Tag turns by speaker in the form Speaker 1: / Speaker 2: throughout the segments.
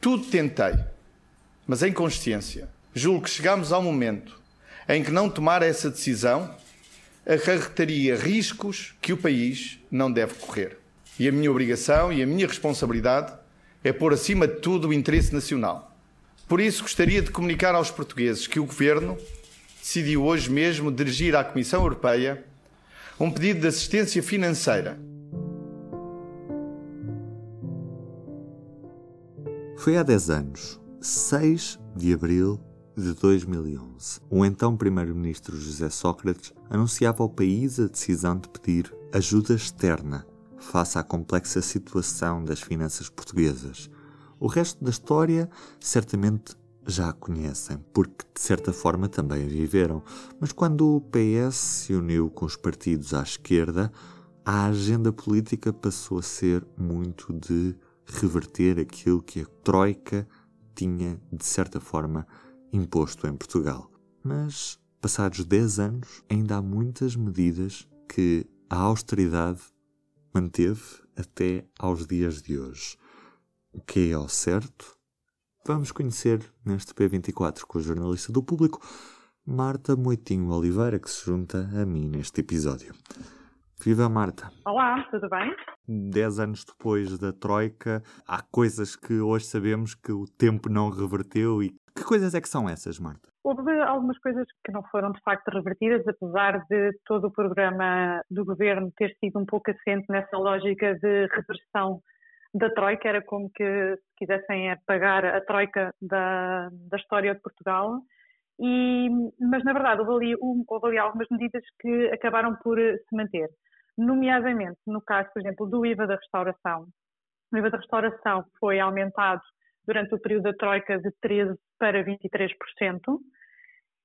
Speaker 1: Tudo tentei, mas em consciência. Julgo que chegamos ao momento em que não tomar essa decisão acarretaria riscos que o país não deve correr. E a minha obrigação e a minha responsabilidade é pôr acima de tudo o interesse nacional. Por isso, gostaria de comunicar aos portugueses que o Governo decidiu hoje mesmo dirigir à Comissão Europeia um pedido de assistência financeira.
Speaker 2: Foi há 10 anos, 6 de abril de 2011. O então Primeiro-Ministro José Sócrates anunciava ao país a decisão de pedir ajuda externa face à complexa situação das finanças portuguesas. O resto da história certamente já a conhecem, porque de certa forma também a viveram. Mas quando o PS se uniu com os partidos à esquerda, a agenda política passou a ser muito de reverter aquilo que a Troika tinha, de certa forma, imposto em Portugal. Mas, passados 10 anos, ainda há muitas medidas que a austeridade manteve até aos dias de hoje. O que é ao certo? Vamos conhecer neste P24 com a jornalista do público, Marta Moitinho Oliveira, que se junta a mim neste episódio. Viva Marta!
Speaker 3: Olá, tudo bem?
Speaker 2: Dez anos depois da Troika, há coisas que hoje sabemos que o tempo não reverteu e que coisas é que são essas, Marta?
Speaker 3: Houve algumas coisas que não foram de facto revertidas, apesar de todo o programa do governo ter sido um pouco assente nessa lógica de reversão da Troika, era como que se quisessem apagar a Troika da, da história de Portugal. E, mas, na verdade, houve ali, houve ali algumas medidas que acabaram por se manter, nomeadamente no caso, por exemplo, do IVA da restauração. O IVA da restauração foi aumentado durante o período da Troika de 13% para 23%.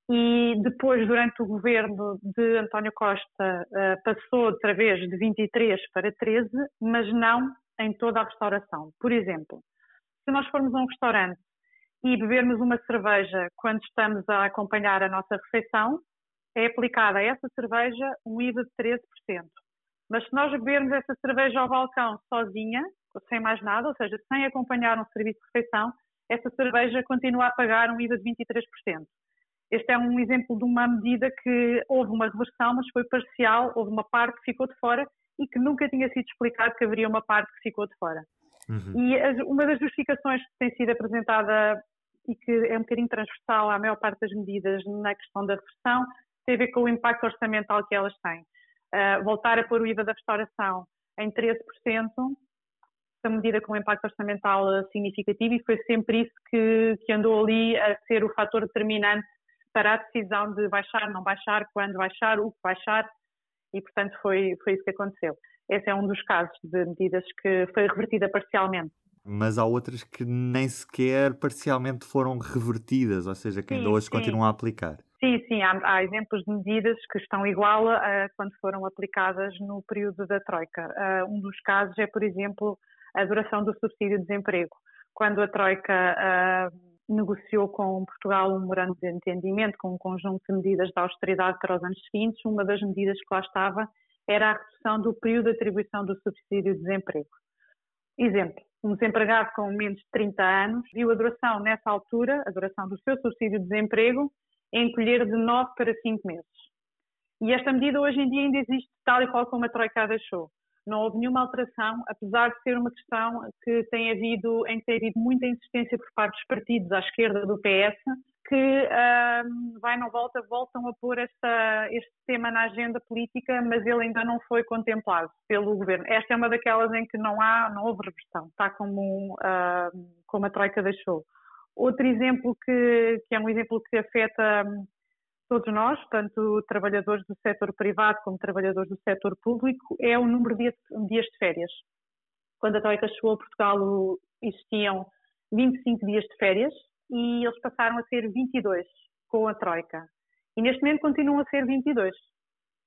Speaker 3: E depois, durante o governo de António Costa, eh, passou outra vez de 23 para 13, mas não em toda a restauração. Por exemplo, se nós formos a um restaurante e bebermos uma cerveja quando estamos a acompanhar a nossa refeição, é aplicada a essa cerveja um IVA de 13%. Mas se nós bebermos essa cerveja ao balcão sozinha, sem mais nada, ou seja, sem acompanhar um serviço de refeição, essa cerveja continua a pagar um IVA de 23%. Este é um exemplo de uma medida que houve uma reversão, mas foi parcial, houve uma parte que ficou de fora e que nunca tinha sido explicado que haveria uma parte que ficou de fora. Uhum. E as, uma das justificações que tem sido apresentada e que é um bocadinho transversal à maior parte das medidas na questão da reversão tem a ver com o impacto orçamental que elas têm. Uh, voltar a pôr o IVA da restauração em 13%, essa medida com um impacto orçamental significativo e foi sempre isso que, que andou ali a ser o fator determinante para a decisão de baixar, não baixar, quando baixar, o que baixar, e portanto foi, foi isso que aconteceu. Esse é um dos casos de medidas que foi revertida parcialmente.
Speaker 2: Mas há outras que nem sequer parcialmente foram revertidas, ou seja, que ainda sim, hoje sim. continuam a aplicar.
Speaker 3: Sim, sim, há, há, exemplos de medidas que estão igual a quando foram aplicadas no período da Troika. Uh, um dos casos é, por exemplo, a duração do subsídio de desemprego. Quando a Troika uh, negociou com Portugal um memorando de entendimento com um conjunto de medidas de austeridade para os anos seguintes, uma das medidas que lá estava era a redução do período de atribuição do subsídio de desemprego. Exemplo, um desempregado com menos de 30 anos viu a duração nessa altura, a duração do seu subsídio de desemprego, encolher de 9 para 5 meses. E esta medida hoje em dia ainda existe tal e qual como a Troika deixou não houve nenhuma alteração, apesar de ser uma questão que tem havido, em que tem havido muita insistência por parte dos partidos à esquerda do PS, que uh, vai não volta, voltam a pôr esta, este tema na agenda política, mas ele ainda não foi contemplado pelo governo. Esta é uma daquelas em que não há, não houve reversão, está como, uh, como a Troika deixou. Outro exemplo que, que é um exemplo que afeta todos nós, tanto trabalhadores do setor privado como trabalhadores do setor público, é o número de dias de férias. Quando a Troika chegou a Portugal, existiam 25 dias de férias e eles passaram a ser 22 com a Troika. E neste momento continuam a ser 22.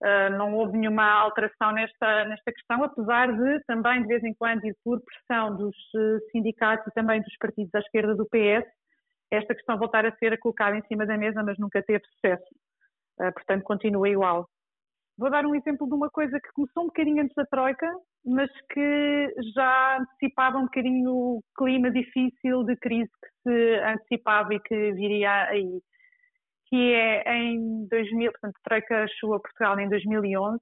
Speaker 3: Uh, ah, não houve nenhuma alteração nesta, nesta questão, apesar de também, de vez em quando, e por pressão dos uh, sindicatos e também dos partidos à esquerda do PS, esta questão voltar a ser colocada em cima da mesa, mas nunca teve sucesso. Uh, portanto, continua igual. Vou dar um exemplo de uma coisa que começou um bocadinho antes da Troika, mas que já antecipava um bocadinho o clima difícil de crise que se antecipava e que viria aí, que é em 2000, portanto, a Troika chegou a Portugal em 2011,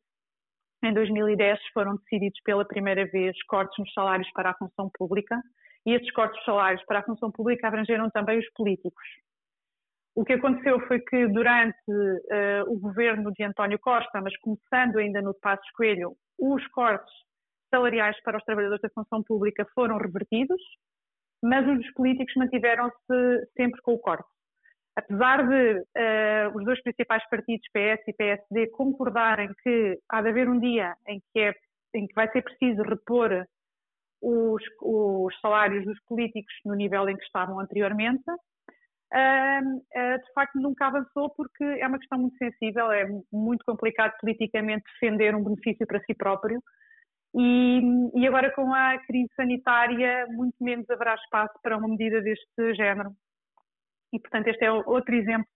Speaker 3: em 2010 foram decididos pela primeira vez cortes nos salários para a função pública e esses cortes de salários para a função pública abrangeram também os políticos. O que aconteceu foi que durante uh, o governo de António Costa, mas começando ainda no de Passos Coelho, os cortes salariais para os trabalhadores da função pública foram revertidos, mas os políticos mantiveram-se sempre com o corte. Apesar de uh, os dois principais partidos, PS e PSD, concordarem que há de haver um dia em que, é, em que vai ser preciso repor os, os salários dos políticos no nível em que estavam anteriormente, uh, de facto nunca avançou porque é uma questão muito sensível, é muito complicado politicamente defender um benefício para si próprio e, e, agora com a crise sanitária muito menos haverá espaço para uma medida deste género. E portanto este é outro exemplo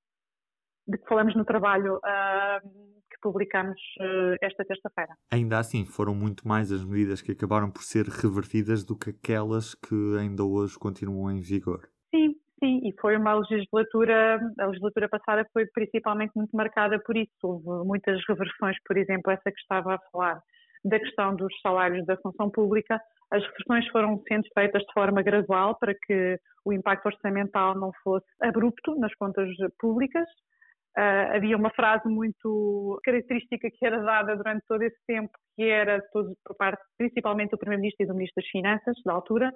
Speaker 3: de que falamos no trabalho uh, publicamos uh, esta terça-feira.
Speaker 2: Ainda assim, foram muito mais as medidas que acabaram por ser revertidas do que aquelas que ainda hoje continuam em vigor.
Speaker 3: Sim, sim, e foi uma legislatura, a legislatura passada foi principalmente muito marcada por isso. Houve muitas reversões, por exemplo, essa que estava a falar da questão dos salários da função pública, as reversões foram sendo feitas de forma gradual para que o impacto orçamental não fosse abrupto nas contas públicas. Uh, havia uma frase muito característica que era dada durante todo esse tempo, que era todo, por parte principalmente do Primeiro-Ministro e do Ministro das Finanças, da altura,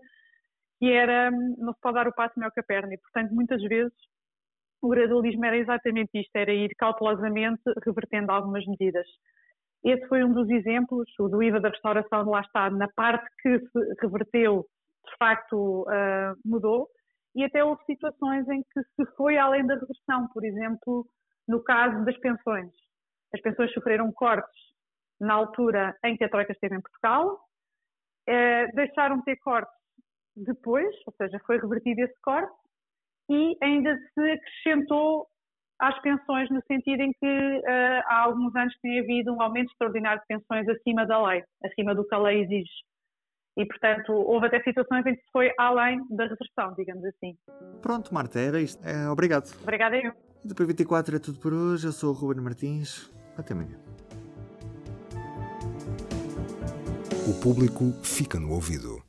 Speaker 3: que era não se pode dar o passo melhor que a perna. E, portanto, muitas vezes o gradualismo era exatamente isto, era ir cautelosamente revertendo algumas medidas. Esse foi um dos exemplos, o do IVA da restauração, lá está, na parte que se reverteu, de facto uh, mudou, e até houve situações em que se foi além da reversão, por exemplo, no caso das pensões. As pensões sofreram cortes na altura em que a Troika esteve em Portugal, uh, deixaram de ter cortes depois, ou seja, foi revertido esse corte, e ainda se acrescentou às pensões, no sentido em que uh, há alguns anos tem havido um aumento extraordinário de pensões acima da lei, acima do que a lei exige. E, portanto, houve até situações em que se foi além da reversão, digamos assim.
Speaker 2: Pronto, Marta, era isto. É, obrigado.
Speaker 3: Obrigada eu.
Speaker 2: E do P24 é tudo por hoje. Eu sou o Ruben Martins. Até amanhã.
Speaker 4: O público fica no ouvido.